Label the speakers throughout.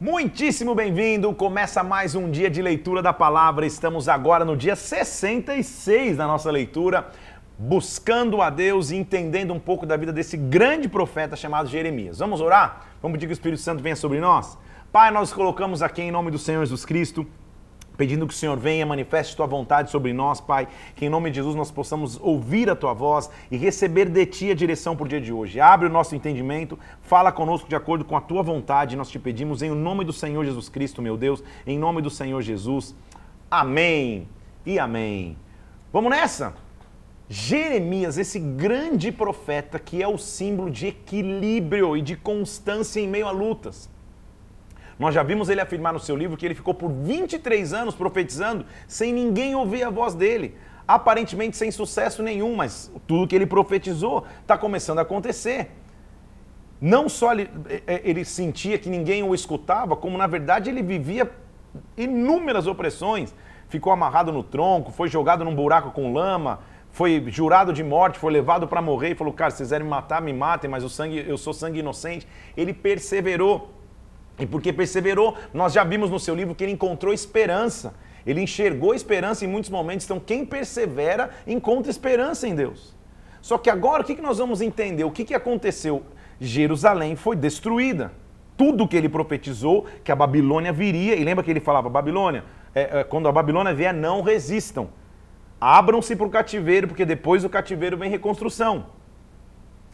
Speaker 1: Muitíssimo bem-vindo! Começa mais um dia de leitura da palavra. Estamos agora no dia 66 da nossa leitura, buscando a Deus e entendendo um pouco da vida desse grande profeta chamado Jeremias. Vamos orar? Vamos pedir que o Espírito Santo venha sobre nós? Pai, nós colocamos aqui em nome do Senhor Jesus Cristo pedindo que o Senhor venha, manifeste tua vontade sobre nós, Pai, que em nome de Jesus nós possamos ouvir a tua voz e receber de ti a direção por dia de hoje. Abre o nosso entendimento, fala conosco de acordo com a tua vontade, nós te pedimos em nome do Senhor Jesus Cristo, meu Deus, em nome do Senhor Jesus. Amém e amém. Vamos nessa? Jeremias, esse grande profeta que é o símbolo de equilíbrio e de constância em meio a lutas. Nós já vimos ele afirmar no seu livro que ele ficou por 23 anos profetizando sem ninguém ouvir a voz dele. Aparentemente sem sucesso nenhum, mas tudo que ele profetizou está começando a acontecer. Não só ele, é, é, ele sentia que ninguém o escutava, como na verdade ele vivia inúmeras opressões. Ficou amarrado no tronco, foi jogado num buraco com lama, foi jurado de morte, foi levado para morrer e falou: Cara, se quiserem me matar, me matem, mas o sangue, eu sou sangue inocente. Ele perseverou. E porque perseverou, nós já vimos no seu livro que ele encontrou esperança. Ele enxergou esperança em muitos momentos. Então, quem persevera encontra esperança em Deus. Só que agora, o que nós vamos entender? O que aconteceu? Jerusalém foi destruída. Tudo que ele profetizou, que a Babilônia viria, e lembra que ele falava: Babilônia, é, é, quando a Babilônia vier, não resistam. Abram-se para o cativeiro, porque depois do cativeiro vem reconstrução.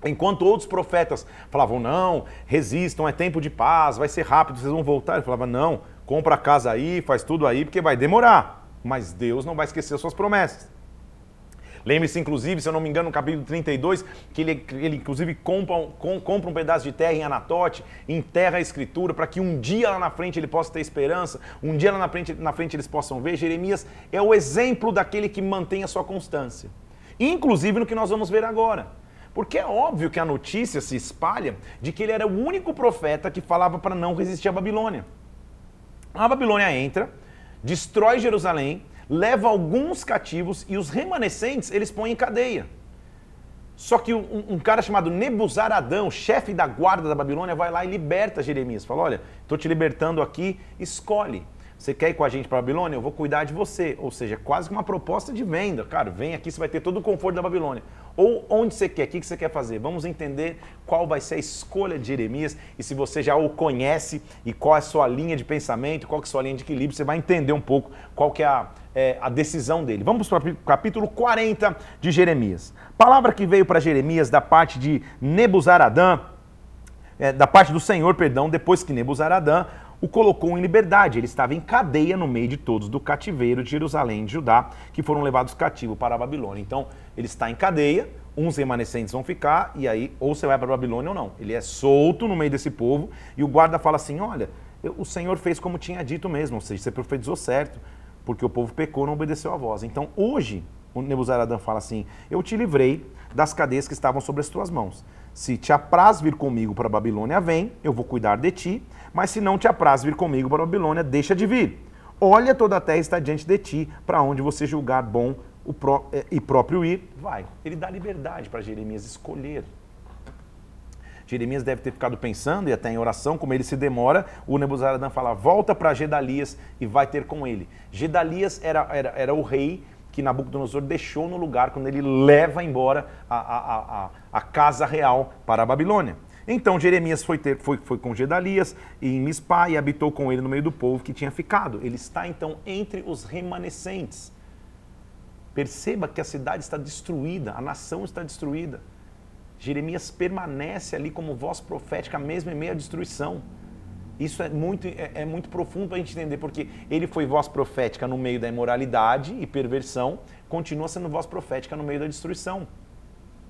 Speaker 1: Enquanto outros profetas falavam, não, resistam, é tempo de paz, vai ser rápido, vocês vão voltar. Ele falava, não, compra a casa aí, faz tudo aí, porque vai demorar. Mas Deus não vai esquecer suas promessas. Lembre-se, inclusive, se eu não me engano, no capítulo 32, que ele, ele inclusive compra, com, compra um pedaço de terra em Anatote, enterra a escritura, para que um dia lá na frente ele possa ter esperança, um dia lá na frente, na frente eles possam ver. Jeremias é o exemplo daquele que mantém a sua constância. Inclusive no que nós vamos ver agora. Porque é óbvio que a notícia se espalha de que ele era o único profeta que falava para não resistir à Babilônia. A Babilônia entra, destrói Jerusalém, leva alguns cativos e os remanescentes eles põem em cadeia. Só que um, um cara chamado Nebuzaradão, chefe da guarda da Babilônia, vai lá e liberta Jeremias. Fala: Olha, estou te libertando aqui, escolhe. Você quer ir com a gente para a Babilônia? Eu vou cuidar de você. Ou seja, quase que uma proposta de venda. Cara, vem aqui, você vai ter todo o conforto da Babilônia. Ou onde você quer, o que você quer fazer. Vamos entender qual vai ser a escolha de Jeremias e se você já o conhece e qual é a sua linha de pensamento, qual é a sua linha de equilíbrio, você vai entender um pouco qual que é a, é, a decisão dele. Vamos para o capítulo 40 de Jeremias. Palavra que veio para Jeremias da parte de Nebuzaradã, é, da parte do Senhor, perdão, depois que Nebuzaradã o colocou em liberdade. Ele estava em cadeia no meio de todos do cativeiro de Jerusalém de Judá, que foram levados cativos para a Babilônia. Então, ele está em cadeia, uns remanescentes vão ficar, e aí ou você vai para a Babilônia ou não. Ele é solto no meio desse povo, e o guarda fala assim: olha, o Senhor fez como tinha dito mesmo, ou seja, você profetizou certo, porque o povo pecou, não obedeceu a voz. Então, hoje, o Nebuzaradã fala assim: eu te livrei das cadeias que estavam sobre as tuas mãos. Se te apraz vir comigo para a Babilônia, vem, eu vou cuidar de ti mas se não te apraz vir comigo para a Babilônia, deixa de vir. Olha, toda a terra está diante de ti, para onde você julgar bom o pró eh, e próprio ir, vai. Ele dá liberdade para Jeremias escolher. Jeremias deve ter ficado pensando, e até em oração, como ele se demora, o Nebuzaradã fala, volta para Gedalias e vai ter com ele. Gedalias era, era, era o rei que Nabucodonosor deixou no lugar quando ele leva embora a, a, a, a casa real para a Babilônia. Então Jeremias foi, ter, foi, foi com Gedalias e em Mispá e habitou com ele no meio do povo que tinha ficado. Ele está então entre os remanescentes. Perceba que a cidade está destruída, a nação está destruída. Jeremias permanece ali como voz profética, mesmo em meio à destruição. Isso é muito, é, é muito profundo para a gente entender, porque ele foi voz profética no meio da imoralidade e perversão, continua sendo voz profética no meio da destruição.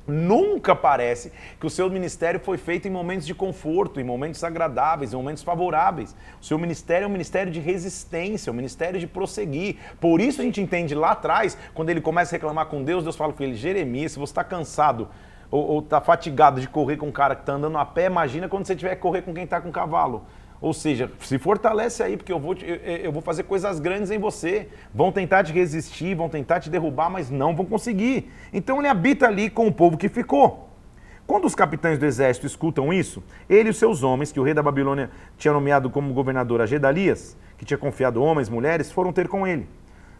Speaker 1: Nunca parece que o seu ministério foi feito em momentos de conforto, em momentos agradáveis, em momentos favoráveis. O seu ministério é um ministério de resistência, um ministério de prosseguir. Por isso a gente entende lá atrás, quando ele começa a reclamar com Deus, Deus fala com ele: Jeremias, se você está cansado ou está fatigado de correr com um cara que está andando a pé, imagina quando você tiver que correr com quem está com cavalo. Ou seja, se fortalece aí, porque eu vou, te, eu, eu, vou fazer coisas grandes em você. Vão tentar te resistir, vão tentar te derrubar, mas não vão conseguir. Então ele habita ali com o povo que ficou. Quando os capitães do exército escutam isso, ele e os seus homens, que o rei da Babilônia tinha nomeado como governador a Gedalias, que tinha confiado homens, mulheres, foram ter com ele.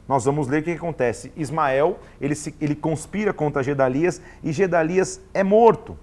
Speaker 1: Nós vamos ler o que acontece. Ismael, ele, se, ele conspira contra Gedalias e Gedalias é morto.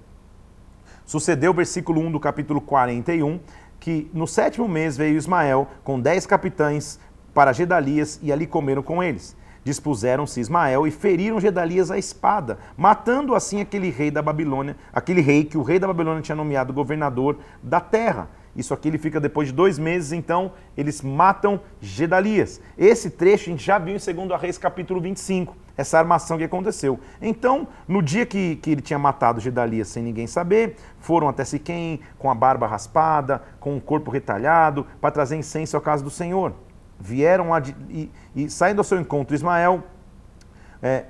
Speaker 1: Sucedeu versículo 1 do capítulo 41, que no sétimo mês veio Ismael com dez capitães para Gedalias e ali comeram com eles. Dispuseram-se Ismael e feriram Gedalias à espada, matando assim aquele rei da Babilônia, aquele rei que o rei da Babilônia tinha nomeado governador da terra. Isso aqui ele fica depois de dois meses, então eles matam Gedalias. Esse trecho a gente já viu em 2 Reis capítulo 25, essa armação que aconteceu. Então, no dia que, que ele tinha matado Gedalias sem ninguém saber, foram até Siquém com a barba raspada, com o corpo retalhado, para trazer incenso à casa do Senhor. Vieram e, e saindo ao seu encontro Ismael, é,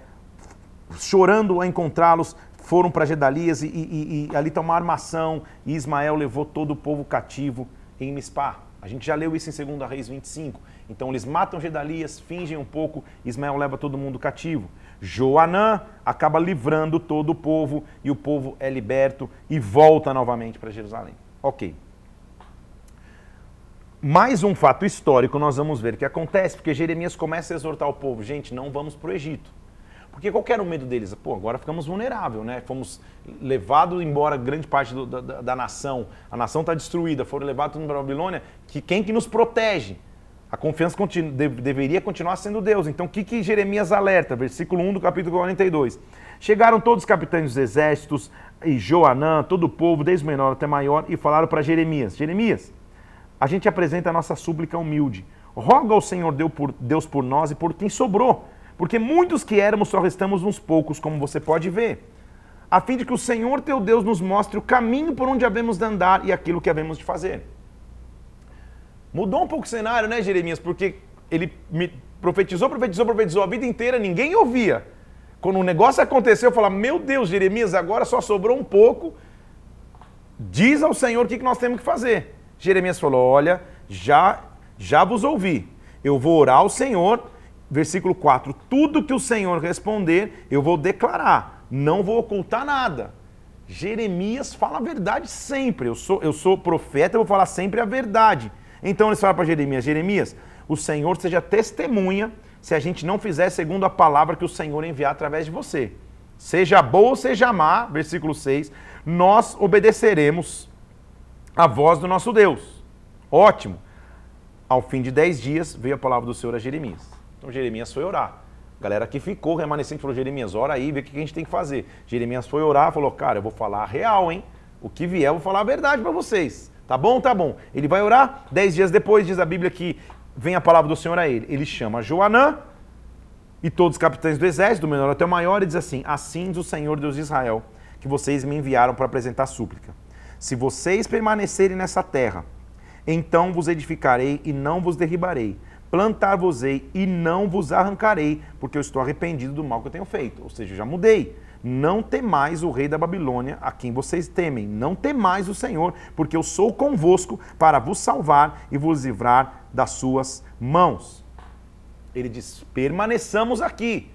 Speaker 1: chorando a encontrá-los, foram para Gedalias e, e, e ali está uma armação e Ismael levou todo o povo cativo em Mispá. A gente já leu isso em 2 Reis 25. Então eles matam Gedalias, fingem um pouco, Ismael leva todo mundo cativo. Joanã acaba livrando todo o povo e o povo é liberto e volta novamente para Jerusalém. Ok. Mais um fato histórico nós vamos ver que acontece, porque Jeremias começa a exortar o povo: gente, não vamos para o Egito. Porque qual era o medo deles? Pô, agora ficamos vulneráveis, né? Fomos levados embora grande parte do, da, da, nação. A nação está destruída, foram levados para a Babilônia. Que, quem que nos protege? A confiança continu, de, deveria continuar sendo Deus. Então, o que, que Jeremias alerta? Versículo 1 do capítulo 42. Chegaram todos os capitães dos exércitos, e Joanã, todo o povo, desde o menor até maior, e falaram para Jeremias: Jeremias, a gente apresenta a nossa súplica humilde. Roga ao Senhor Deus por nós e por quem sobrou porque muitos que éramos só restamos uns poucos, como você pode ver, a fim de que o Senhor teu Deus nos mostre o caminho por onde havemos de andar e aquilo que havemos de fazer. Mudou um pouco o cenário, né, Jeremias? Porque ele profetizou, profetizou, profetizou a vida inteira, ninguém ouvia. Quando o negócio aconteceu, eu falava, meu Deus, Jeremias, agora só sobrou um pouco. Diz ao Senhor o que nós temos que fazer. Jeremias falou: Olha, já, já vos ouvi. Eu vou orar ao Senhor versículo 4: Tudo que o Senhor responder, eu vou declarar, não vou ocultar nada. Jeremias fala a verdade sempre. Eu sou, eu sou profeta, eu vou falar sempre a verdade. Então eles falam para Jeremias: Jeremias, o Senhor seja testemunha se a gente não fizer segundo a palavra que o Senhor enviar através de você. Seja boa ou seja má, versículo 6, nós obedeceremos a voz do nosso Deus. Ótimo. Ao fim de dez dias veio a palavra do Senhor a Jeremias. Então Jeremias foi orar. A galera que ficou remanescente falou: Jeremias, ora aí, vê o que a gente tem que fazer. Jeremias foi orar, falou: Cara, eu vou falar a real, hein? O que vier, eu vou falar a verdade para vocês. Tá bom? Tá bom. Ele vai orar. Dez dias depois, diz a Bíblia que vem a palavra do Senhor a ele. Ele chama Joanã e todos os capitães do exército, do menor até o maior, e diz assim: Assim diz o Senhor Deus de Israel, que vocês me enviaram para apresentar súplica. Se vocês permanecerem nessa terra, então vos edificarei e não vos derribarei plantar-vos-ei e não vos arrancarei, porque eu estou arrependido do mal que eu tenho feito. Ou seja, eu já mudei. Não temais o rei da Babilônia, a quem vocês temem. Não temais o Senhor, porque eu sou convosco para vos salvar e vos livrar das suas mãos. Ele diz: permaneçamos aqui.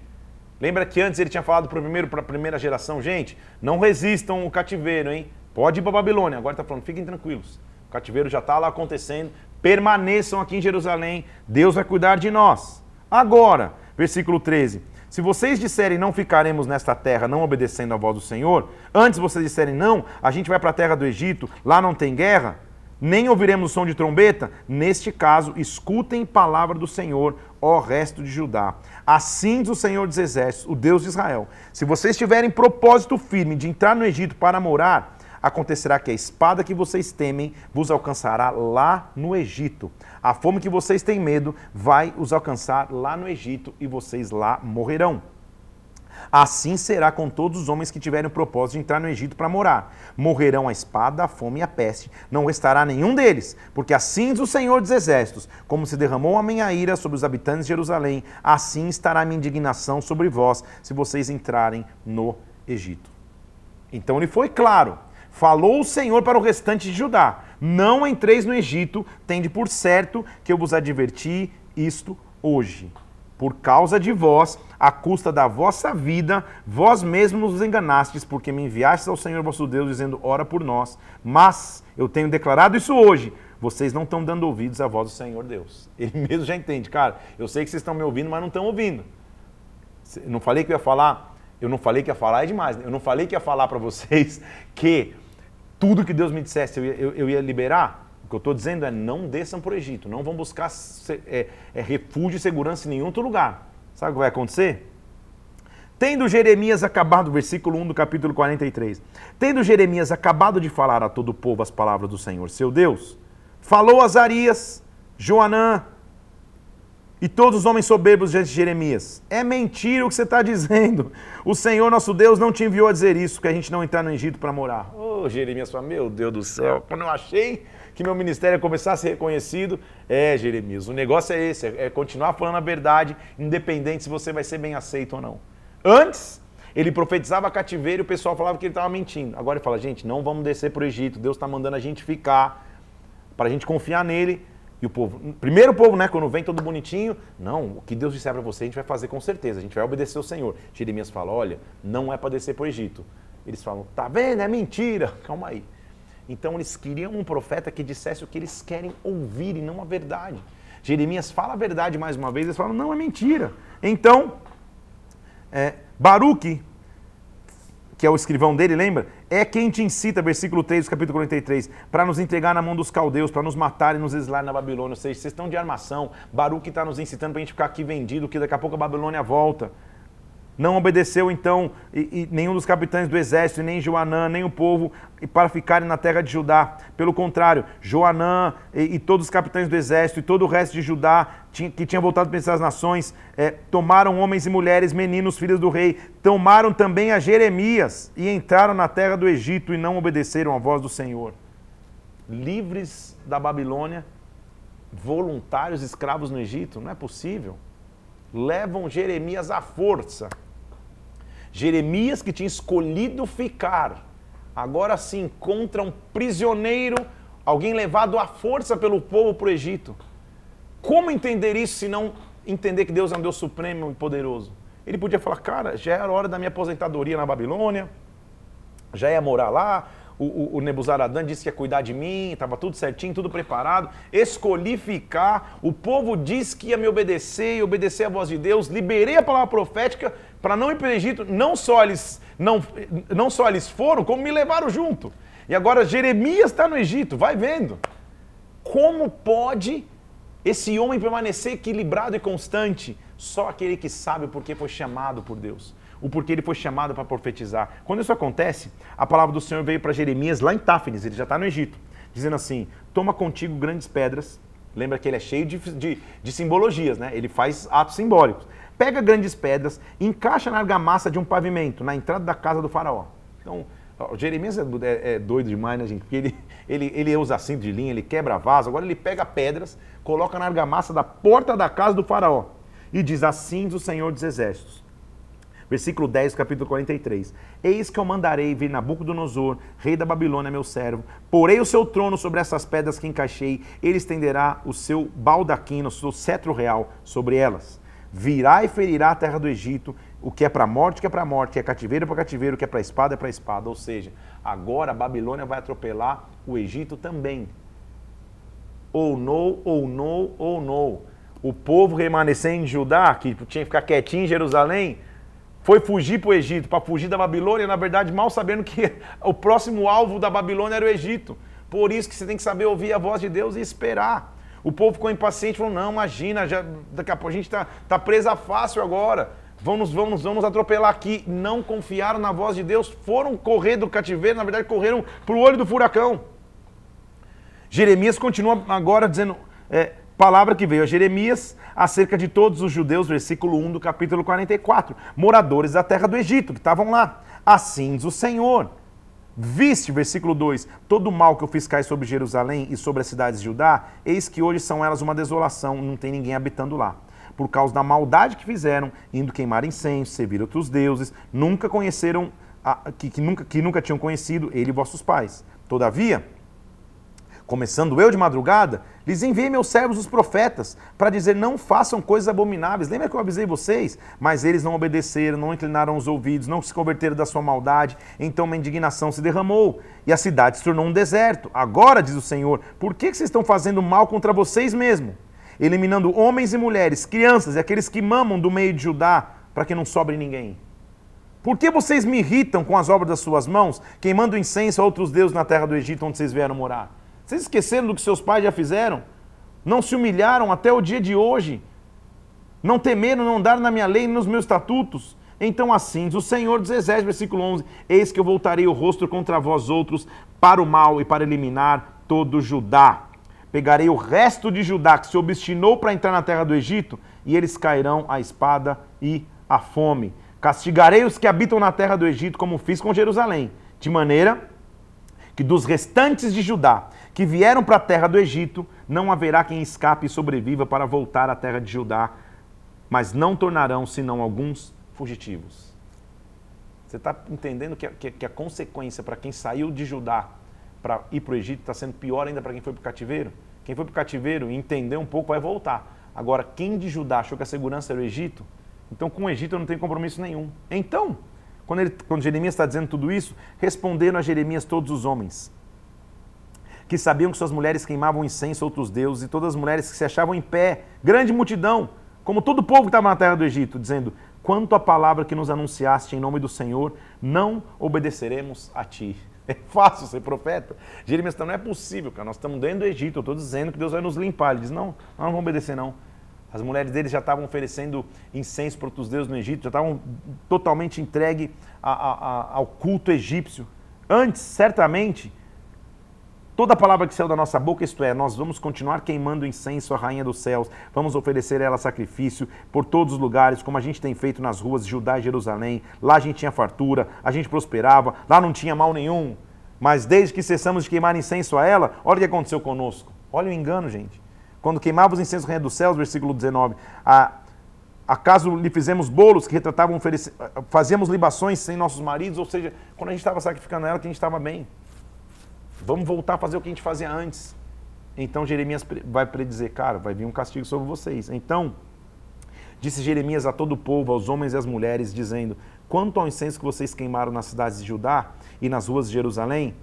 Speaker 1: Lembra que antes ele tinha falado para primeiro para a primeira geração, gente, não resistam o cativeiro, hein? Pode ir para Babilônia. Agora está falando, fiquem tranquilos. O cativeiro já está lá acontecendo, permaneçam aqui em Jerusalém, Deus vai cuidar de nós. Agora, versículo 13: Se vocês disserem não ficaremos nesta terra, não obedecendo à voz do Senhor, antes vocês disserem não, a gente vai para a terra do Egito, lá não tem guerra, nem ouviremos o som de trombeta, neste caso, escutem palavra do Senhor, ó resto de Judá. Assim diz o Senhor dos Exércitos, o Deus de Israel: se vocês tiverem propósito firme de entrar no Egito para morar, acontecerá que a espada que vocês temem vos alcançará lá no Egito. A fome que vocês têm medo vai os alcançar lá no Egito e vocês lá morrerão. Assim será com todos os homens que tiverem o propósito de entrar no Egito para morar. Morrerão a espada, a fome e a peste. Não restará nenhum deles, porque assim diz o Senhor dos Exércitos: como se derramou a minha ira sobre os habitantes de Jerusalém, assim estará a minha indignação sobre vós, se vocês entrarem no Egito. Então ele foi claro. Falou o Senhor para o restante de Judá: Não entreis no Egito, tende por certo que eu vos adverti isto hoje. Por causa de vós, à custa da vossa vida, vós mesmos nos enganastes, porque me enviastes ao Senhor vosso Deus, dizendo, ora por nós. Mas eu tenho declarado isso hoje, vocês não estão dando ouvidos à voz do Senhor Deus. Ele mesmo já entende, cara, eu sei que vocês estão me ouvindo, mas não estão ouvindo. Não falei que eu ia falar, eu não falei que ia falar, é demais, né? eu não falei que ia falar para vocês que tudo que Deus me dissesse eu ia, eu, eu ia liberar. O que eu estou dizendo é não desçam para o Egito, não vão buscar é, é, refúgio e segurança em nenhum outro lugar. Sabe o que vai acontecer? Tendo Jeremias acabado, versículo 1 do capítulo 43. Tendo Jeremias acabado de falar a todo o povo as palavras do Senhor, seu Deus, falou Azarias, Joanã e todos os homens soberbos diante de Jeremias. É mentira o que você está dizendo. O Senhor nosso Deus não te enviou a dizer isso, que a gente não entrar no Egito para morar. Ô oh, Jeremias fala, meu Deus do céu, quando eu achei que meu ministério ia começar a ser reconhecido, é Jeremias, o negócio é esse, é continuar falando a verdade, independente se você vai ser bem aceito ou não. Antes, ele profetizava cativeiro e o pessoal falava que ele estava mentindo. Agora ele fala, gente, não vamos descer para o Egito, Deus está mandando a gente ficar, para a gente confiar nele. E o povo, primeiro o povo, né, quando vem todo bonitinho, não, o que Deus disser para você, a gente vai fazer com certeza, a gente vai obedecer o Senhor. Jeremias fala, olha, não é para descer para o Egito. Eles falam, tá vendo, é mentira. Calma aí. Então eles queriam um profeta que dissesse o que eles querem ouvir e não a verdade. Jeremias fala a verdade mais uma vez, eles falam, não, é mentira. Então, é, Baruque, que é o escrivão dele, lembra? É quem te incita, versículo 3 do capítulo 43, para nos entregar na mão dos caldeus, para nos matar e nos exilar na Babilônia. Ou seja, vocês estão de armação. Baruque está nos incitando para a gente ficar aqui vendido, que daqui a pouco a Babilônia volta. Não obedeceu então e, e nenhum dos capitães do exército, nem Joanã, nem o povo, para ficarem na terra de Judá. Pelo contrário, Joanã e, e todos os capitães do exército e todo o resto de Judá, tinha, que tinha voltado para essas nações, é, tomaram homens e mulheres, meninos, filhos do rei, tomaram também a Jeremias e entraram na terra do Egito e não obedeceram à voz do Senhor. Livres da Babilônia, voluntários escravos no Egito, não é possível. Levam Jeremias à força Jeremias, que tinha escolhido ficar, agora se encontra um prisioneiro, alguém levado à força pelo povo para o Egito. Como entender isso se não entender que Deus é um Deus supremo e poderoso? Ele podia falar, cara, já era hora da minha aposentadoria na Babilônia, já ia morar lá, o, o, o Nebuzaradan disse que ia cuidar de mim, estava tudo certinho, tudo preparado. Escolhi ficar, o povo disse que ia me obedecer e obedecer a voz de Deus. Liberei a palavra profética para não ir para o Egito. Não só, eles, não, não só eles foram, como me levaram junto. E agora Jeremias está no Egito, vai vendo. Como pode esse homem permanecer equilibrado e constante? Só aquele que sabe porque foi chamado por Deus o porquê ele foi chamado para profetizar. Quando isso acontece, a palavra do Senhor veio para Jeremias lá em Táfnis, ele já está no Egito, dizendo assim: toma contigo grandes pedras. Lembra que ele é cheio de, de, de simbologias, né? Ele faz atos simbólicos. Pega grandes pedras, encaixa na argamassa de um pavimento, na entrada da casa do faraó. Então, o Jeremias é, é, é, doido demais, né, gente? Porque ele, ele, ele usa cinto de linha, ele quebra vaso, agora ele pega pedras, coloca na argamassa da porta da casa do faraó. E diz assim do Senhor dos Exércitos Versículo 10, capítulo 43. Eis que eu mandarei vir Nabucodonosor, rei da Babilônia, meu servo. Porei o seu trono sobre essas pedras que encaixei. Ele estenderá o seu baldaquino, o seu cetro real sobre elas. Virá e ferirá a terra do Egito. O que é para morte, o que é para morte. O que é cativeiro para cativeiro. O que é para espada, é para espada. Ou seja, agora a Babilônia vai atropelar o Egito também. Ou não, ou não, ou não. O povo remanescente em Judá, que tinha que ficar quietinho em Jerusalém, foi fugir para o Egito, para fugir da Babilônia, na verdade, mal sabendo que o próximo alvo da Babilônia era o Egito. Por isso que você tem que saber ouvir a voz de Deus e esperar. O povo ficou impaciente, falou: não, imagina, já, daqui a pouco a gente está tá presa fácil agora. Vamos, vamos, vamos atropelar aqui. Não confiaram na voz de Deus, foram correr do cativeiro, na verdade, correram para o olho do furacão. Jeremias continua agora dizendo: é, Palavra que veio a Jeremias acerca de todos os judeus, versículo 1 do capítulo 44, moradores da terra do Egito, que estavam lá. Assim diz o Senhor. Viste, versículo 2, todo o mal que eu fiz cair sobre Jerusalém e sobre as cidades de Judá, eis que hoje são elas uma desolação, não tem ninguém habitando lá. Por causa da maldade que fizeram, indo queimar incenso, servir outros deuses, nunca conheceram, que, que, nunca, que nunca tinham conhecido ele e vossos pais. Todavia, Começando eu de madrugada, lhes enviei meus servos os profetas, para dizer: não façam coisas abomináveis. Lembra que eu avisei vocês? Mas eles não obedeceram, não inclinaram os ouvidos, não se converteram da sua maldade. Então uma indignação se derramou e a cidade se tornou um deserto. Agora, diz o Senhor, por que vocês estão fazendo mal contra vocês mesmos? Eliminando homens e mulheres, crianças e aqueles que mamam do meio de Judá, para que não sobre ninguém. Por que vocês me irritam com as obras das suas mãos, queimando incenso a outros deuses na terra do Egito, onde vocês vieram morar? Vocês esqueceram do que seus pais já fizeram? Não se humilharam até o dia de hoje? Não temeram, não andaram na minha lei e nos meus estatutos? Então assim o Senhor dos Exércitos, versículo 11: Eis que eu voltarei o rosto contra vós outros para o mal e para eliminar todo Judá. Pegarei o resto de Judá que se obstinou para entrar na terra do Egito, e eles cairão à espada e à fome. Castigarei os que habitam na terra do Egito, como fiz com Jerusalém, de maneira que dos restantes de Judá que vieram para a terra do Egito, não haverá quem escape e sobreviva para voltar à terra de Judá, mas não tornarão senão alguns fugitivos. Você está entendendo que a, que, a consequência para quem saiu de Judá para ir para o Egito está sendo pior ainda para quem foi para o cativeiro? Quem foi para o cativeiro e entendeu um pouco vai voltar. Agora, quem de Judá achou que a segurança era o Egito, então com o Egito eu não tenho compromisso nenhum. Então, quando, ele, quando Jeremias está dizendo tudo isso, responderam a Jeremias todos os homens que sabiam que suas mulheres queimavam incenso a outros deuses, e todas as mulheres que se achavam em pé, grande multidão, como todo o povo que estava na terra do Egito, dizendo: Quanto à palavra que nos anunciaste em nome do Senhor, não obedeceremos a ti. É fácil ser profeta. Jeremias não é possível, cara. Nós estamos dentro do Egito, eu estou dizendo que Deus vai nos limpar. Ele diz: Não, nós não vamos obedecer, não. As mulheres deles já estavam oferecendo incenso para outros deuses no Egito, já estavam totalmente entregue ao culto egípcio. Antes, certamente, Toda palavra que saiu da nossa boca, isto é, nós vamos continuar queimando incenso à Rainha dos Céus, vamos oferecer a ela sacrifício por todos os lugares, como a gente tem feito nas ruas de Judá e Jerusalém. Lá a gente tinha fartura, a gente prosperava, lá não tinha mal nenhum. Mas desde que cessamos de queimar incenso a ela, olha o que aconteceu conosco. Olha o engano, gente. Quando queimávamos incenso à Rainha dos Céus, versículo 19, a, acaso lhe fizemos bolos que retratavam, fazíamos libações sem nossos maridos, ou seja, quando a gente estava sacrificando ela, que a gente estava bem. Vamos voltar a fazer o que a gente fazia antes. Então Jeremias vai predizer, cara, vai vir um castigo sobre vocês. Então, disse Jeremias a todo o povo, aos homens e às mulheres, dizendo: Quanto ao incenso que vocês queimaram nas cidades de Judá e nas ruas de Jerusalém,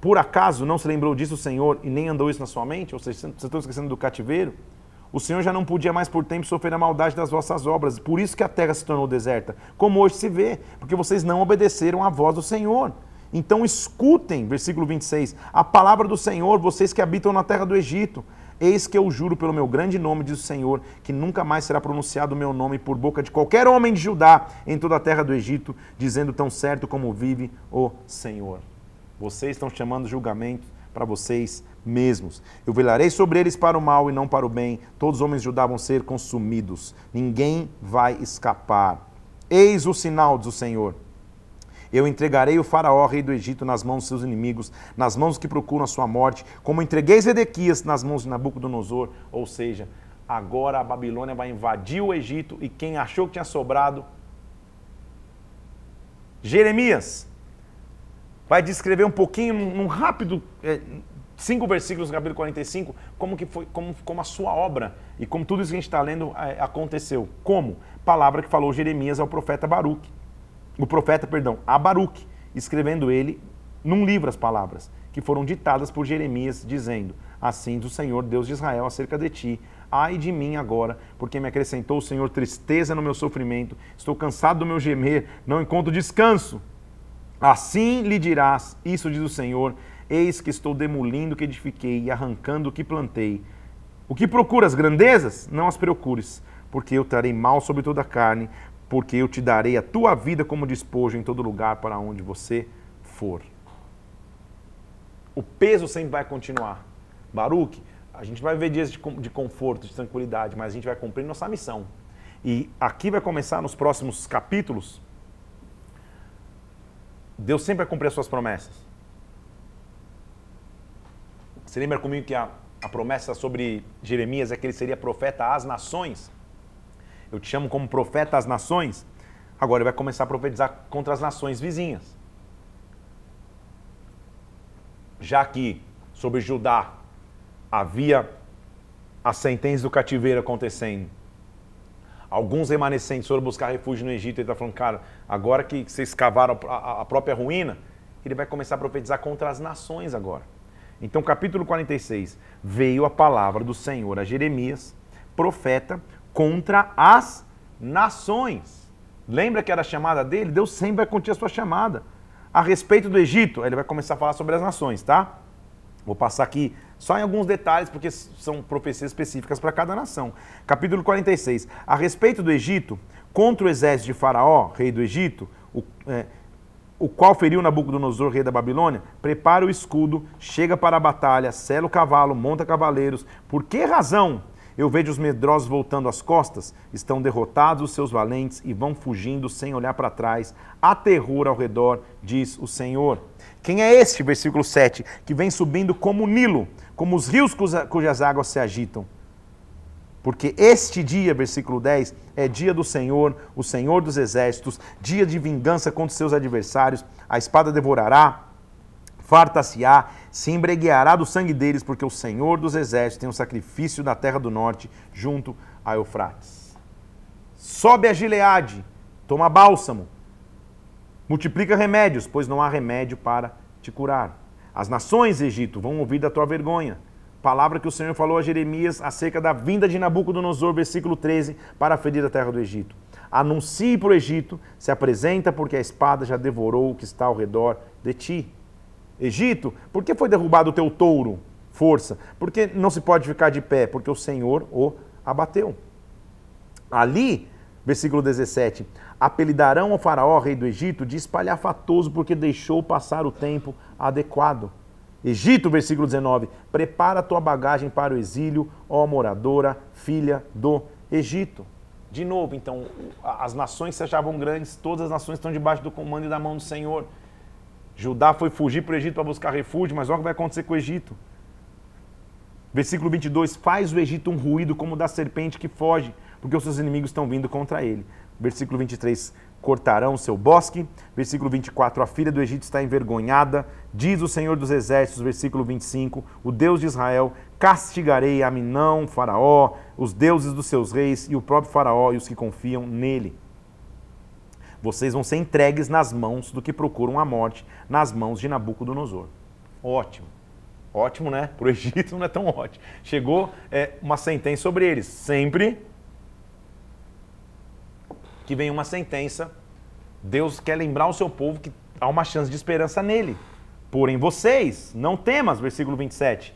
Speaker 1: por acaso não se lembrou disso o Senhor e nem andou isso na sua mente? Ou seja, vocês estão esquecendo do cativeiro? O Senhor já não podia mais por tempo sofrer a maldade das vossas obras, por isso que a terra se tornou deserta, como hoje se vê, porque vocês não obedeceram à voz do Senhor. Então escutem, versículo 26, a palavra do Senhor, vocês que habitam na terra do Egito. Eis que eu juro pelo meu grande nome, diz o Senhor, que nunca mais será pronunciado o meu nome por boca de qualquer homem de Judá em toda a terra do Egito, dizendo tão certo como vive o Senhor. Vocês estão chamando julgamento para vocês mesmos. Eu velarei sobre eles para o mal e não para o bem. Todos os homens de Judá vão ser consumidos. Ninguém vai escapar. Eis o sinal, diz o Senhor eu entregarei o faraó, rei do Egito, nas mãos de seus inimigos, nas mãos que procuram a sua morte, como entreguei Zedequias nas mãos de Nabucodonosor. Ou seja, agora a Babilônia vai invadir o Egito e quem achou que tinha sobrado. Jeremias vai descrever um pouquinho, num rápido, é, cinco versículos do capítulo 45, como, que foi, como, como a sua obra e como tudo isso que a gente está lendo é, aconteceu. Como? Palavra que falou Jeremias ao profeta Baruque o profeta, perdão, Abaruque, escrevendo ele num livro as palavras que foram ditadas por Jeremias, dizendo: Assim do Senhor, Deus de Israel, acerca de ti, ai de mim agora, porque me acrescentou o Senhor tristeza no meu sofrimento, estou cansado do meu gemer, não encontro descanso. Assim lhe dirás: Isso diz o Senhor, eis que estou demolindo o que edifiquei e arrancando o que plantei. O que procuras grandezas? Não as procures, porque eu trarei mal sobre toda a carne, porque eu te darei a tua vida como despojo em todo lugar para onde você for. O peso sempre vai continuar. Baruque, a gente vai ver dias de, conforto, de tranquilidade, mas a gente vai cumprir nossa missão. E aqui vai começar nos próximos capítulos. Deus sempre vai cumprir as suas promessas. Você lembra comigo que a, a promessa sobre Jeremias é que ele seria profeta às nações? Eu te chamo como profeta às nações, agora ele vai começar a profetizar contra as nações vizinhas. Já que sobre Judá, havia a sentença do cativeiro acontecendo. Alguns remanescentes foram buscar refúgio no Egito. Ele está falando, cara, agora que vocês cavaram a, própria ruína, ele vai começar a profetizar contra as nações agora. Então, capítulo 46, veio a palavra do Senhor a Jeremias, profeta, contra as nações. Lembra que era a chamada dele? Deus sempre vai continuar a sua chamada. A respeito do Egito, ele vai começar a falar sobre as nações, tá? Vou passar aqui só em alguns detalhes, porque são profecias específicas para cada nação. Capítulo 46. A respeito do Egito, contra o exército de Faraó, rei do Egito, o, é, o qual feriu Nabucodonosor, rei da Babilônia, prepara o escudo, chega para a batalha, sela o cavalo, monta cavaleiros. Por que razão eu vejo os medrosos voltando as costas, estão derrotados os seus valentes e vão fugindo sem olhar para trás. Há terror ao redor, diz o Senhor. Quem é este, versículo 7, que vem subindo como o Nilo, como os rios cujas águas se agitam? Porque este dia, versículo 10, é dia do Senhor, o Senhor dos exércitos, dia de vingança contra seus adversários. A espada devorará, farta-se-á, se embregueará do sangue deles, porque o Senhor dos exércitos tem um sacrifício na terra do norte, junto a Eufrates. Sobe a Gileade, toma bálsamo, multiplica remédios, pois não há remédio para te curar. As nações, Egito, vão ouvir da tua vergonha. Palavra que o Senhor falou a Jeremias acerca da vinda de Nabucodonosor, versículo 13, para ferir a terra do Egito. Anuncie para o Egito, se apresenta, porque a espada já devorou o que está ao redor de ti. Egito, por que foi derrubado o teu touro? Força. Porque não se pode ficar de pé? Porque o Senhor o abateu. Ali, versículo 17: apelidarão ao Faraó, rei do Egito, de espalhafatoso, porque deixou passar o tempo adequado. Egito, versículo 19: prepara tua bagagem para o exílio, ó moradora, filha do Egito. De novo, então, as nações se achavam grandes, todas as nações estão debaixo do comando e da mão do Senhor. Judá foi fugir para o Egito para buscar refúgio, mas olha o que vai acontecer com o Egito. Versículo 22: Faz o Egito um ruído como da serpente que foge, porque os seus inimigos estão vindo contra ele. Versículo 23: Cortarão seu bosque. Versículo 24: A filha do Egito está envergonhada. Diz o Senhor dos Exércitos. Versículo 25: O Deus de Israel: Castigarei a Minão, Faraó, os deuses dos seus reis e o próprio Faraó e os que confiam nele vocês vão ser entregues nas mãos do que procuram a morte, nas mãos de Nabucodonosor. Ótimo. Ótimo, né? Para o Egito não é tão ótimo. Chegou é, uma sentença sobre eles. Sempre que vem uma sentença, Deus quer lembrar o seu povo que há uma chance de esperança nele. Porém, vocês, não temas, versículo 27.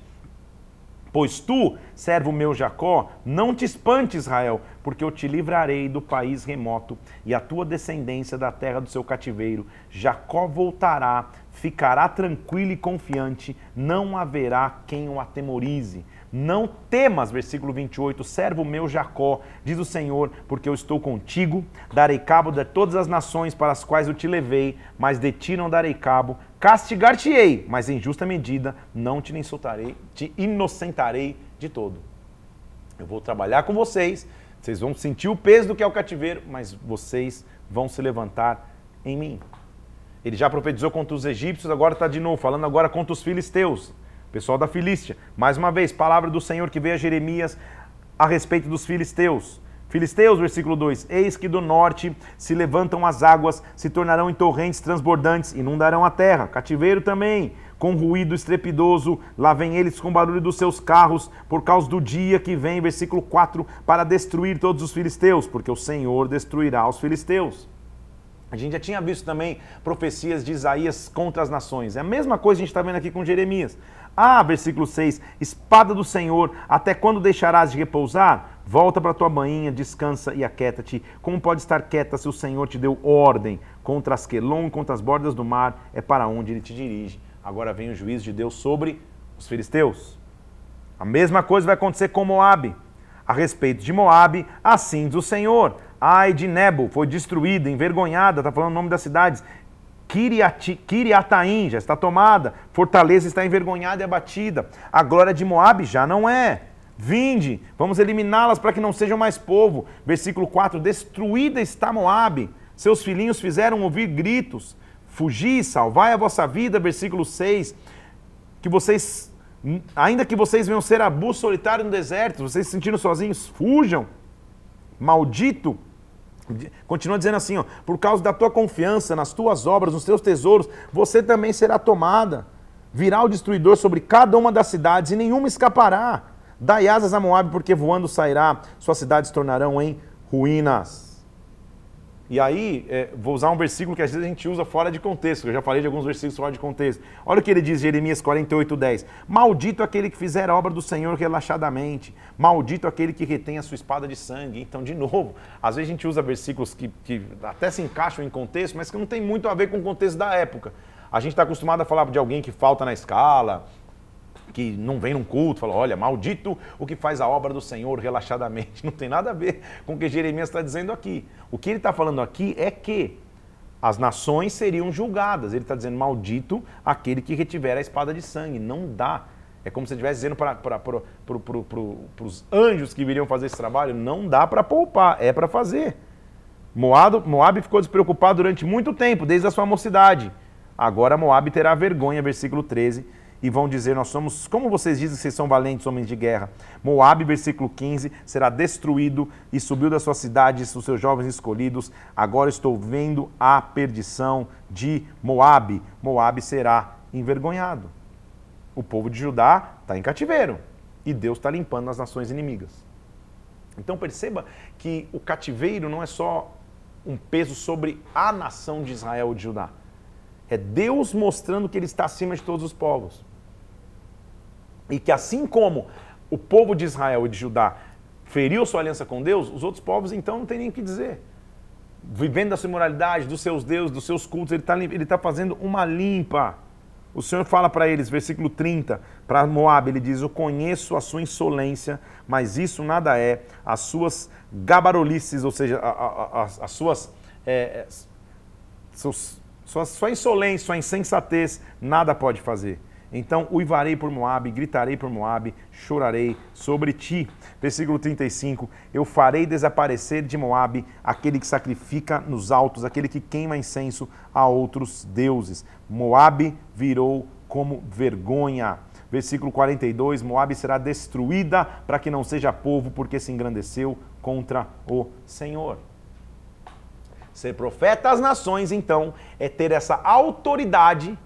Speaker 1: Pois tu, servo meu Jacó, não te espante, Israel, porque eu te livrarei do país remoto e a tua descendência da terra do seu cativeiro. Jacó voltará, ficará tranquilo e confiante, não haverá quem o atemorize. Não temas, versículo 28, servo meu Jacó, diz o Senhor, porque eu estou contigo, darei cabo de todas as nações para as quais eu te levei, mas de ti não darei cabo, castigar-te-ei, mas em justa medida não te insultarei, te inocentarei de todo. Eu vou trabalhar com vocês, vocês vão sentir o peso do que é o cativeiro, mas vocês vão se levantar em mim. Ele já profetizou contra os egípcios, agora está de novo falando agora contra os filisteus pessoal da Filístia. Mais uma vez, palavra do Senhor que veio a Jeremias a respeito dos filisteus. Filisteus, versículo 2: Eis que do norte se levantam as águas, se tornarão em torrentes transbordantes, inundarão a terra. Cativeiro também, com ruído estrepidoso, lá vem eles com barulho dos seus carros, por causa do dia que vem, versículo 4, para destruir todos os filisteus, porque o Senhor destruirá os filisteus. A gente já tinha visto também profecias de Isaías contra as nações. É a mesma coisa que a gente está vendo aqui com Jeremias. Ah, versículo 6: Espada do Senhor, até quando deixarás de repousar? Volta para tua bainha, descansa e aquieta-te. Como pode estar quieta se o Senhor te deu ordem contra Asquelon, contra as bordas do mar? É para onde ele te dirige. Agora vem o juízo de Deus sobre os filisteus. A mesma coisa vai acontecer com Moabe. A respeito de Moabe, assim diz o Senhor. Ai de Nebo, foi destruída, envergonhada, está falando o nome das cidades. Kiriataim já está tomada, Fortaleza está envergonhada e abatida. A glória de Moabe já não é. Vinde, vamos eliminá-las para que não sejam mais povo. Versículo 4: Destruída está Moabe, seus filhinhos fizeram ouvir gritos. Fugi, salvai a vossa vida. Versículo 6: Que vocês Ainda que vocês venham ser abu solitário no deserto, vocês se sentindo sozinhos, fujam. Maldito. Continua dizendo assim, ó, por causa da tua confiança nas tuas obras, nos teus tesouros, você também será tomada. Virá o destruidor sobre cada uma das cidades e nenhuma escapará. Dai asas a Moab, porque voando sairá, suas cidades tornarão em ruínas. E aí, é, vou usar um versículo que às vezes a gente usa fora de contexto, eu já falei de alguns versículos fora de contexto. Olha o que ele diz, Jeremias 48, 10. Maldito aquele que fizer a obra do Senhor relaxadamente, maldito aquele que retém a sua espada de sangue. Então, de novo, às vezes a gente usa versículos que, que até se encaixam em contexto, mas que não tem muito a ver com o contexto da época. A gente está acostumado a falar de alguém que falta na escala, que não vem num culto, fala, olha, maldito o que faz a obra do Senhor relaxadamente. Não tem nada a ver com o que Jeremias está dizendo aqui. O que ele está falando aqui é que as nações seriam julgadas. Ele está dizendo, maldito aquele que retiver a espada de sangue. Não dá. É como se ele estivesse dizendo para os anjos que viriam fazer esse trabalho, não dá para poupar, é para fazer. Moab, Moab ficou despreocupado durante muito tempo, desde a sua mocidade. Agora Moab terá vergonha, versículo 13, e vão dizer: Nós somos, como vocês dizem vocês são valentes homens de guerra. Moabe, versículo 15, será destruído e subiu das suas cidades os seus jovens escolhidos. Agora estou vendo a perdição de Moabe. Moabe será envergonhado. O povo de Judá está em cativeiro e Deus está limpando as nações inimigas. Então perceba que o cativeiro não é só um peso sobre a nação de Israel ou de Judá. É Deus mostrando que Ele está acima de todos os povos. E que assim como o povo de Israel e de Judá feriu sua aliança com Deus, os outros povos então não tem nem o que dizer. Vivendo da sua imoralidade, dos seus deuses, dos seus cultos, ele está ele tá fazendo uma limpa. O Senhor fala para eles, versículo 30, para Moab, ele diz: Eu conheço a sua insolência, mas isso nada é. As suas gabarolices, ou seja, as, as suas. É, seus, sua, sua insolência, sua insensatez, nada pode fazer. Então uivarei por Moabe, gritarei por Moabe, chorarei sobre ti. Versículo 35. Eu farei desaparecer de Moabe aquele que sacrifica nos altos, aquele que queima incenso a outros deuses. Moabe virou como vergonha. Versículo 42. Moabe será destruída para que não seja povo, porque se engrandeceu contra o Senhor. Ser profeta às nações, então, é ter essa autoridade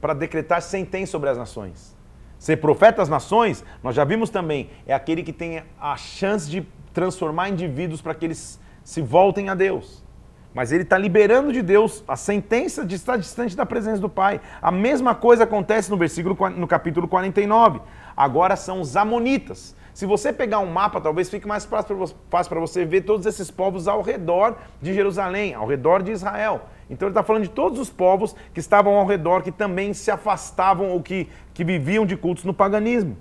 Speaker 1: para decretar sentença sobre as nações. Ser profeta às nações, nós já vimos também, é aquele que tem a chance de transformar indivíduos para que eles se voltem a Deus. Mas ele está liberando de Deus a sentença de estar distante da presença do Pai. A mesma coisa acontece no versículo no capítulo 49. Agora são os amonitas. Se você pegar um mapa, talvez fique mais fácil para você ver todos esses povos ao redor de Jerusalém, ao redor de Israel. Então ele está falando de todos os povos que estavam ao redor, que também se afastavam ou que, que viviam de cultos no paganismo.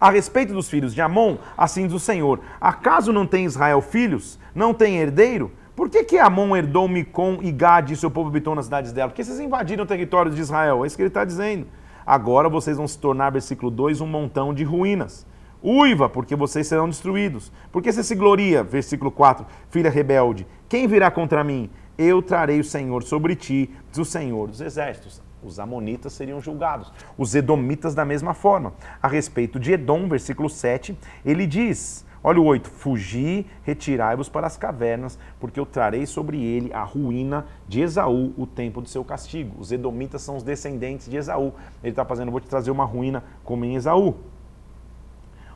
Speaker 1: A respeito dos filhos de Amon, assim diz o Senhor: Acaso não tem Israel filhos? Não tem herdeiro? Por que, que Amon herdou Micom e Gad e seu povo habitou nas cidades dela? Porque vocês invadiram o território de Israel. É isso que ele está dizendo. Agora vocês vão se tornar, versículo 2, um montão de ruínas. Uiva, porque vocês serão destruídos. Porque você se gloria, versículo 4, filha rebelde, quem virá contra mim? eu trarei o Senhor sobre ti, diz o Senhor dos Exércitos. Os amonitas seriam julgados. Os edomitas da mesma forma. A respeito de Edom, versículo 7, ele diz: Olha o 8: Fugi, retirai-vos para as cavernas, porque eu trarei sobre ele a ruína de Esaú, o tempo do seu castigo. Os edomitas são os descendentes de Esaú. Ele está fazendo, vou te trazer uma ruína como em Esaú.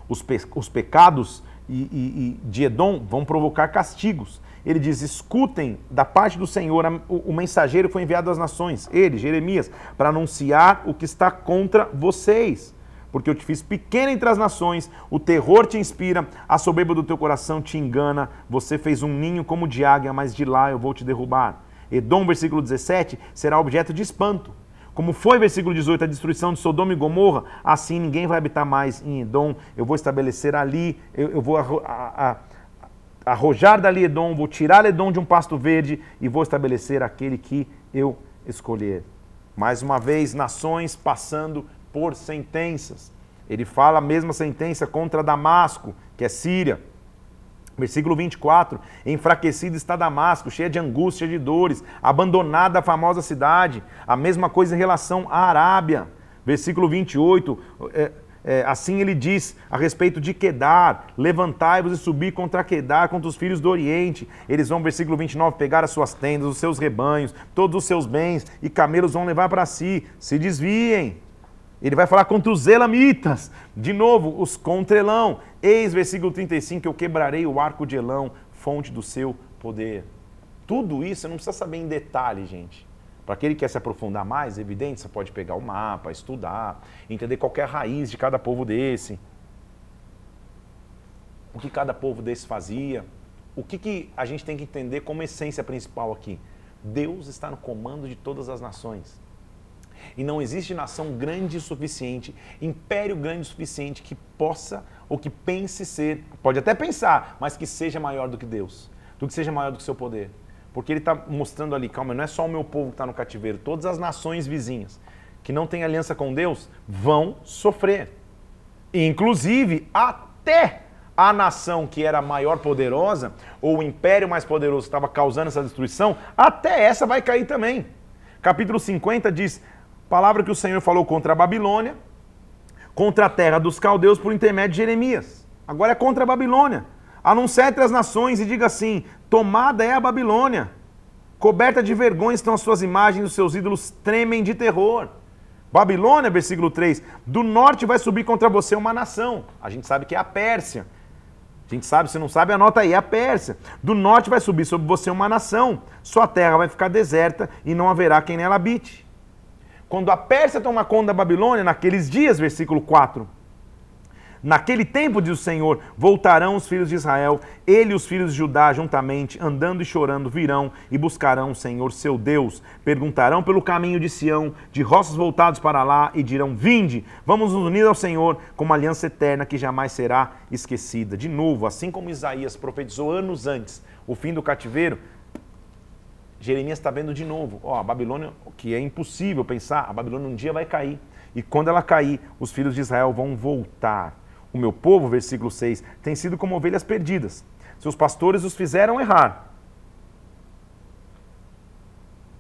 Speaker 1: Os, pe os pecados e, e, e de Edom vão provocar castigos ele diz: escutem da parte do Senhor, o, mensageiro foi enviado às nações, ele, Jeremias, para anunciar o que está contra vocês. Porque eu te fiz pequeno entre as nações, o terror te inspira, a soberba do teu coração te engana, você fez um ninho como de águia, mas de lá eu vou te derrubar. Edom, versículo 17, será objeto de espanto. Como foi, versículo 18, a destruição de Sodoma e Gomorra, assim ninguém vai habitar mais em Edom, eu vou estabelecer ali, eu, eu vou a, a, a arrojar dali Edom, vou tirar Edom de um pasto verde e vou estabelecer aquele que eu escolher. Mais uma vez, nações passando por sentenças. Ele fala a mesma sentença contra Damasco, que é Síria. Versículo 24: Enfraquecido está Damasco, cheia de angústia, de dores, abandonada a famosa cidade. A mesma coisa em relação à Arábia. Versículo 28, é, é, assim ele diz a respeito de Quedar: Levantai-vos e subir contra Quedar, contra os filhos do Oriente. Eles vão, versículo 29, pegar as suas tendas, os seus rebanhos, todos os seus bens, e camelos vão levar para si. Se desviem. Ele vai falar contra os elamitas. De novo, os contra Elão. Eis, versículo 35, eu quebrarei o arco de Elão, fonte do seu poder. Tudo isso, não precisa saber em detalhe, gente. Para aquele que quer se aprofundar mais, é evidente, você pode pegar o mapa, estudar, entender qual é a raiz de cada povo desse. O que cada povo desse fazia. O que, que a gente tem que entender como essência principal aqui? Deus está no comando de todas as nações. E não existe nação grande o suficiente, império grande o suficiente que possa ou que pense ser, pode até pensar, mas que seja maior do que Deus, do que seja maior do que seu poder. Porque ele está mostrando ali, calma, não é só o meu povo que está no cativeiro, todas as nações vizinhas que não têm aliança com Deus vão sofrer. Inclusive, até a nação que era maior poderosa, ou o império mais poderoso que estava causando essa destruição, até essa vai cair também. Capítulo 50 diz: palavra que o Senhor falou contra a Babilônia, contra a terra dos caldeus por intermédio de Jeremias. Agora é contra a Babilônia. Anuncia entre as nações e diga assim: tomada é a Babilônia. Coberta de vergonha estão as suas imagens, os seus ídolos tremem de terror. Babilônia, versículo 3, do norte vai subir contra você uma nação. A gente sabe que é a Pérsia. A gente sabe, se não sabe, anota aí, é a Pérsia. Do norte vai subir sobre você uma nação. Sua terra vai ficar deserta e não haverá quem nela habite. Quando a Pérsia toma conta da Babilônia, naqueles dias, versículo 4, Naquele tempo, diz o Senhor, voltarão os filhos de Israel, ele e os filhos de Judá juntamente, andando e chorando, virão e buscarão o Senhor seu Deus. Perguntarão pelo caminho de Sião, de roças voltados para lá, e dirão: Vinde, vamos nos unir ao Senhor com uma aliança eterna que jamais será esquecida. De novo, assim como Isaías profetizou anos antes o fim do cativeiro, Jeremias está vendo de novo, ó, a Babilônia, que é impossível pensar, a Babilônia um dia vai cair. E quando ela cair, os filhos de Israel vão voltar. O meu povo, versículo 6, tem sido como ovelhas perdidas. Seus pastores os fizeram errar.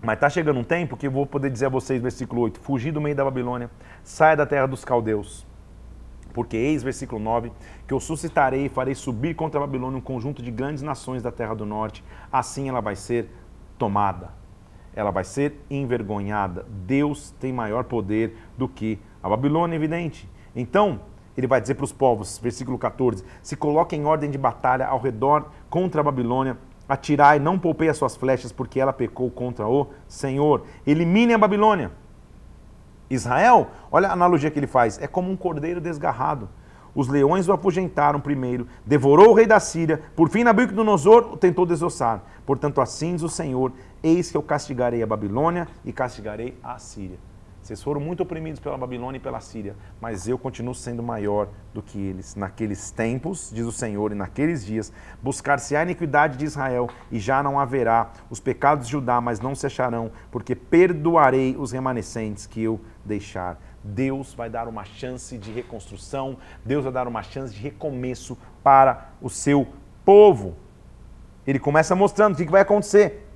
Speaker 1: Mas está chegando um tempo que eu vou poder dizer a vocês, versículo 8: Fugi do meio da Babilônia, saia da terra dos caldeus. Porque eis, versículo 9, que eu suscitarei e farei subir contra a Babilônia um conjunto de grandes nações da terra do norte, assim ela vai ser tomada. Ela vai ser envergonhada. Deus tem maior poder do que a Babilônia, evidente. Então, ele vai dizer para os povos, versículo 14: Se coloquem em ordem de batalha ao redor contra a Babilônia, atirai, não poupei as suas flechas, porque ela pecou contra o Senhor. Elimine a Babilônia. Israel, olha a analogia que ele faz, é como um cordeiro desgarrado. Os leões o afugentaram primeiro, devorou o rei da Síria, por fim Nabucodonosor o tentou desossar. Portanto, assim diz o Senhor: Eis que eu castigarei a Babilônia e castigarei a Síria. Vocês foram muito oprimidos pela Babilônia e pela Síria, mas eu continuo sendo maior do que eles. Naqueles tempos, diz o Senhor, e naqueles dias, buscar-se a iniquidade de Israel, e já não haverá os pecados de Judá, mas não se acharão, porque perdoarei os remanescentes que eu deixar. Deus vai dar uma chance de reconstrução, Deus vai dar uma chance de recomeço para o seu povo. Ele começa mostrando o que vai acontecer.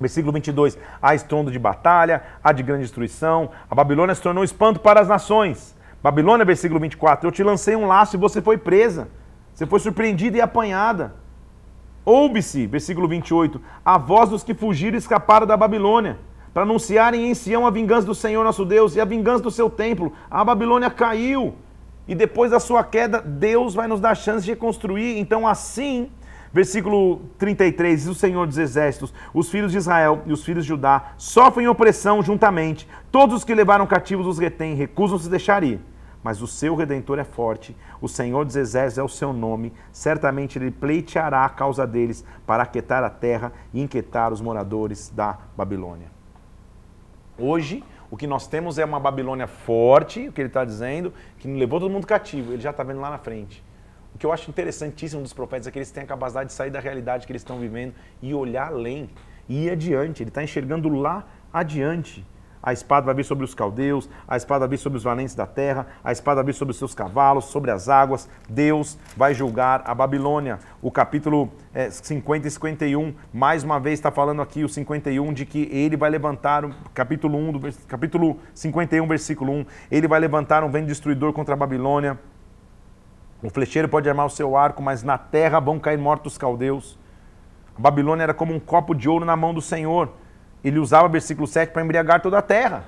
Speaker 1: Versículo 22. Há estrondo de batalha, há de grande destruição. A Babilônia se tornou espanto para as nações. Babilônia, versículo 24. Eu te lancei um laço e você foi presa. Você foi surpreendida e apanhada. Ouve-se, versículo 28, a voz dos que fugiram e escaparam da Babilônia, para anunciarem em Sião a vingança do Senhor nosso Deus e a vingança do seu templo. A Babilônia caiu. E depois da sua queda, Deus vai nos dar chance de reconstruir. Então, assim Versículo 33, diz o Senhor dos Exércitos: Os filhos de Israel e os filhos de Judá sofrem opressão juntamente. Todos os que levaram cativos os retêm, recusam-se deixar ir. Mas o seu redentor é forte, o Senhor dos Exércitos é o seu nome. Certamente ele pleiteará a causa deles para aquietar a terra e inquietar os moradores da Babilônia. Hoje, o que nós temos é uma Babilônia forte, o que ele está dizendo, que levou todo mundo cativo. Ele já está vendo lá na frente. O que eu acho interessantíssimo dos profetas é que eles têm a capacidade de sair da realidade que eles estão vivendo e olhar além, e ir adiante. Ele está enxergando lá adiante. A espada vai vir sobre os caldeus, a espada vai vir sobre os valentes da terra, a espada vai vir sobre os seus cavalos, sobre as águas. Deus vai julgar a Babilônia. O capítulo é, 50 e 51, mais uma vez está falando aqui o 51 de que ele vai levantar, capítulo 1 do capítulo 51, versículo 1, ele vai levantar um vento destruidor contra a Babilônia. O flecheiro pode armar o seu arco, mas na terra vão cair mortos os caldeus. A Babilônia era como um copo de ouro na mão do Senhor. Ele usava versículo 7 para embriagar toda a terra.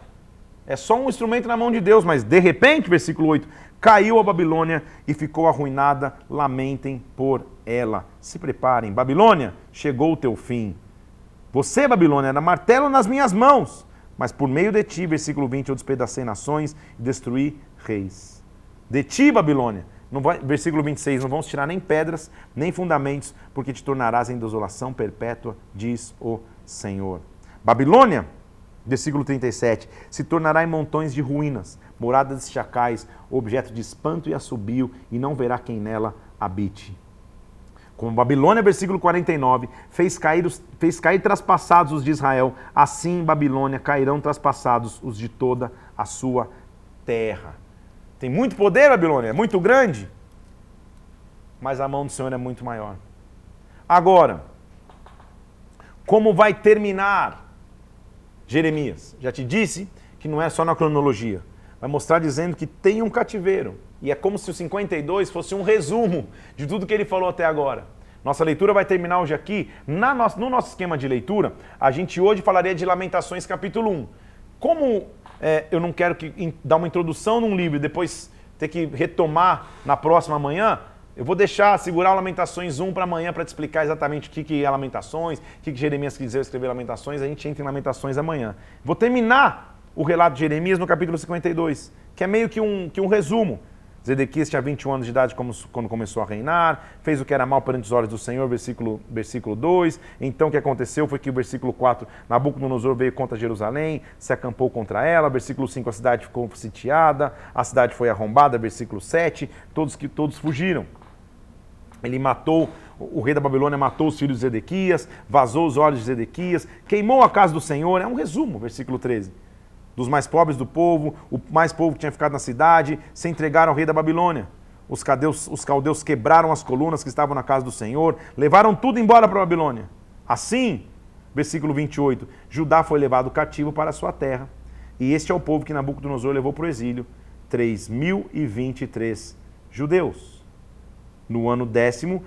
Speaker 1: É só um instrumento na mão de Deus, mas de repente, versículo 8, caiu a Babilônia e ficou arruinada, lamentem por ela. Se preparem, Babilônia, chegou o teu fim. Você, Babilônia, era martelo nas minhas mãos, mas por meio de ti, versículo 20, eu despedacei nações e destruí reis. De ti, Babilônia, vai, versículo 26, não vão se tirar nem pedras, nem fundamentos, porque te tornarás em desolação perpétua, diz o Senhor. Babilônia, versículo 37, se tornará em montões de ruínas, moradas de chacais, objeto de espanto e assobio, e não verá quem nela habite. Como Babilônia, versículo 49, fez cair, os, fez cair traspassados os de Israel, assim em Babilônia cairão traspassados os de toda a sua terra. Tem muito poder, Babilônia, é muito grande, mas a mão do Senhor é muito maior. Agora, como vai terminar Jeremias. Já te disse que não é só na cronologia. Vai mostrar dizendo que tem um cativeiro. E é como se o 52 fosse um resumo de tudo que ele falou até agora. Nossa leitura vai terminar hoje aqui. Na no, no nosso esquema de leitura, a gente hoje falaria de Lamentações capítulo 1. Como é, eu não quero que, dar uma introdução num livro e depois ter que retomar na próxima manhã, eu vou deixar, segurar Lamentações 1 para amanhã para te explicar exatamente o que, que é Lamentações, o que, que Jeremias quiser escrever Lamentações, a gente entra em Lamentações amanhã. Vou terminar o relato de Jeremias no capítulo 52, que é meio que um, que um resumo. Zedequias tinha 21 anos de idade quando começou a reinar, fez o que era mal perante os olhos do Senhor, versículo, versículo 2. Então o que aconteceu foi que o versículo 4, Nabucodonosor veio contra Jerusalém, se acampou contra ela, versículo 5, a cidade ficou sitiada, a cidade foi arrombada, versículo 7, todos que todos fugiram. Ele matou, o rei da Babilônia matou os filhos de Zedequias, vazou os olhos de Zedequias, queimou a casa do Senhor. É um resumo, versículo 13. Dos mais pobres do povo, o mais povo que tinha ficado na cidade, se entregaram ao rei da Babilônia. Os, cadeus, os caldeus quebraram as colunas que estavam na casa do Senhor, levaram tudo embora para a Babilônia. Assim, versículo 28, Judá foi levado cativo para a sua terra. E este é o povo que Nabucodonosor levou para o exílio, 3.023 judeus. No ano décimo,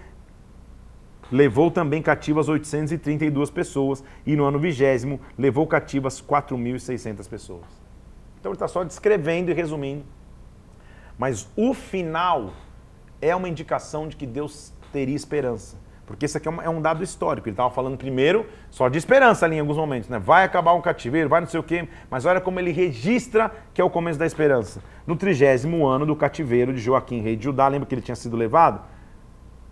Speaker 1: levou também cativas 832 pessoas e no ano vigésimo levou cativas 4.600 pessoas. Então ele está só descrevendo e resumindo. Mas o final é uma indicação de que Deus teria esperança. Porque isso aqui é um, é dado histórico. Ele estava falando primeiro só de esperança ali em alguns momentos. Né? Vai acabar um cativeiro, vai não sei o quê. Mas olha como ele registra que é o começo da esperança. No trigésimo ano do cativeiro de Joaquim, rei de Judá, lembra que ele tinha sido levado?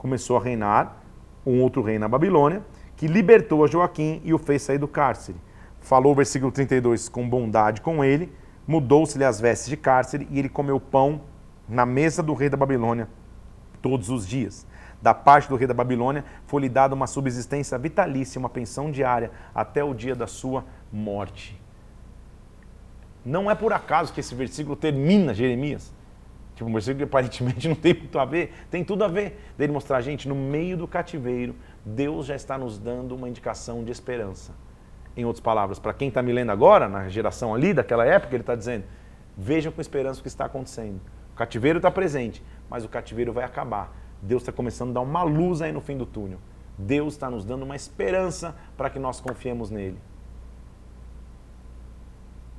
Speaker 1: Começou a reinar um outro rei na Babilônia, que libertou a Joaquim e o fez sair do cárcere. Falou o versículo 32 com bondade com ele, mudou-se-lhe as vestes de cárcere e ele comeu pão na mesa do rei da Babilônia todos os dias. Da parte do rei da Babilônia foi-lhe dada uma subsistência vitalícia, uma pensão diária, até o dia da sua morte. Não é por acaso que esse versículo termina Jeremias. Tipo, um versículo que aparentemente não tem muito a ver, tem tudo a ver. Dele mostrar, gente, no meio do cativeiro, Deus já está nos dando uma indicação de esperança. Em outras palavras, para quem está me lendo agora, na geração ali daquela época, ele está dizendo: vejam com esperança o que está acontecendo. O cativeiro está presente, mas o cativeiro vai acabar. Deus está começando a dar uma luz aí no fim do túnel. Deus está nos dando uma esperança para que nós confiemos nele.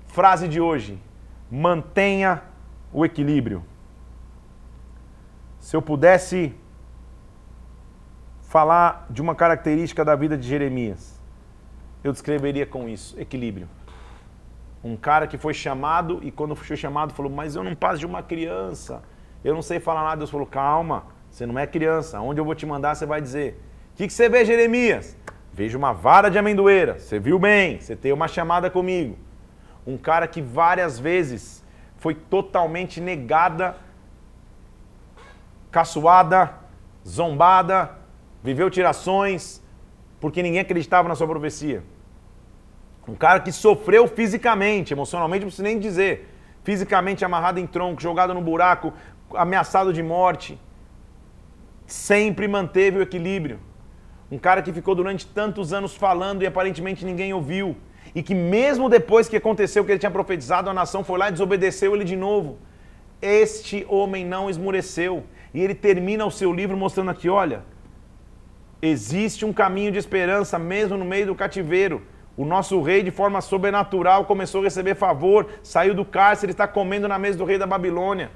Speaker 1: Frase de hoje: mantenha o equilíbrio. Se eu pudesse falar de uma característica da vida de Jeremias, eu descreveria com isso: equilíbrio. Um cara que foi chamado e quando foi chamado falou: Mas eu não passo de uma criança, eu não sei falar nada. Deus falou: Calma, você não é criança. Onde eu vou te mandar, você vai dizer: O que, que você vê, Jeremias? Vejo uma vara de amendoeira. Você viu bem, você tem uma chamada comigo. Um cara que várias vezes foi totalmente negada caçoada, zombada, viveu tirações, porque ninguém acreditava na sua profecia. Um cara que sofreu fisicamente, emocionalmente, não preciso nem dizer. Fisicamente amarrado em tronco, jogado no buraco, ameaçado de morte. Sempre manteve o equilíbrio. Um cara que ficou durante tantos anos falando e aparentemente ninguém ouviu. E que mesmo depois que aconteceu o que ele tinha profetizado, a nação foi lá e desobedeceu ele de novo. Este homem não esmureceu. E ele termina o seu livro mostrando aqui, olha, existe um caminho de esperança mesmo no meio do cativeiro. O nosso rei, de forma sobrenatural, começou a receber favor, saiu do cárcere, está comendo na mesa do rei da Babilônia.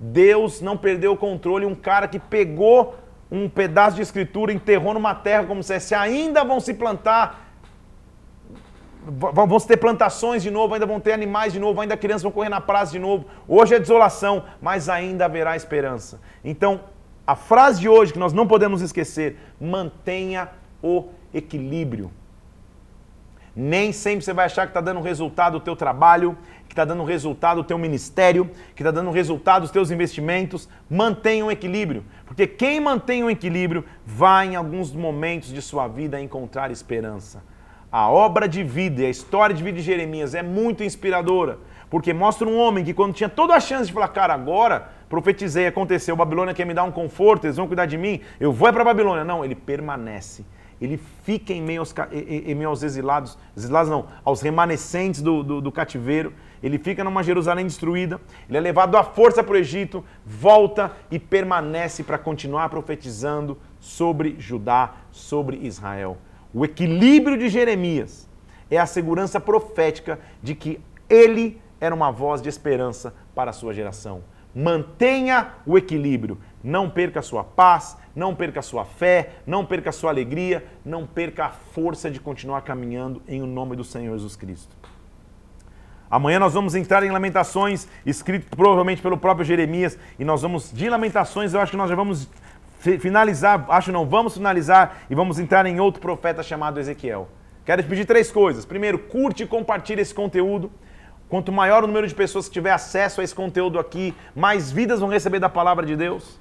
Speaker 1: Deus não perdeu o controle. Um cara que pegou um pedaço de escritura, enterrou numa terra como se ainda vão se plantar, vão ter plantações de novo, ainda vão ter animais de novo, ainda crianças vão correr na praça de novo. Hoje é desolação, mas ainda haverá esperança. Então, a frase de hoje que nós não podemos esquecer, mantenha o equilíbrio. Nem sempre você vai achar que está dando resultado o teu trabalho, que está dando resultado o teu ministério, que está dando resultado os teus investimentos. Mantenha um equilíbrio. Porque quem mantém um equilíbrio vai em alguns momentos de sua vida encontrar esperança. A obra de vida e a história de vida de Jeremias é muito inspiradora. Porque mostra um homem que quando tinha toda a chance de falar, cara, agora profetizei, aconteceu, Babilônia quer me dar um conforto, eles vão cuidar de mim, eu vou é para Babilônia. Não, ele permanece ele fica em meio aos, em meio aos exilados, exilados não, aos remanescentes do, do, do, cativeiro, ele fica numa Jerusalém destruída, ele é levado à força para o Egito, volta e permanece para continuar profetizando sobre Judá, sobre Israel. O equilíbrio de Jeremias é a segurança profética de que ele era uma voz de esperança para a sua geração. Mantenha o equilíbrio, não perca a sua paz, não perca a sua fé, não perca a sua alegria, não perca a força de continuar caminhando em o nome do Senhor Jesus Cristo. Amanhã nós vamos entrar em Lamentações, escrito provavelmente pelo próprio Jeremias, e nós vamos, de Lamentações, eu acho que nós já vamos finalizar, acho não, vamos finalizar e vamos entrar em outro profeta chamado Ezequiel. Quero te pedir três coisas. Primeiro, curte e compartilhe esse conteúdo. Quanto maior o número de pessoas que tiver acesso a esse conteúdo aqui, mais vidas vão receber da palavra de Deus.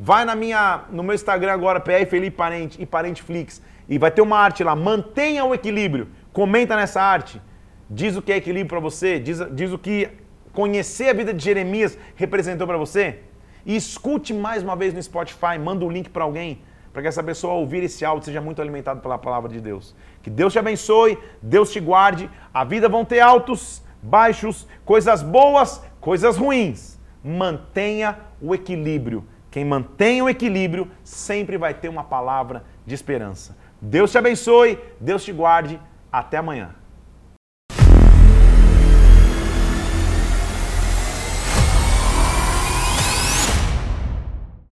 Speaker 1: Vai na minha, no meu Instagram agora, PR Felipe Parente e Parenteflix, e vai ter uma arte lá. Mantenha o equilíbrio. Comenta nessa arte. Diz o que é equilíbrio para você, diz, diz o que conhecer a vida de Jeremias representou para você. E escute mais uma vez no Spotify, manda o um link para alguém, para que essa pessoa ouvir esse áudio seja muito alimentado pela palavra de Deus. Que Deus te abençoe, Deus te guarde. A vida vão ter altos, baixos, coisas boas, coisas ruins. Mantenha o equilíbrio quem mantém o equilíbrio sempre vai ter uma palavra de esperança. Deus te abençoe, Deus te guarde. Até amanhã.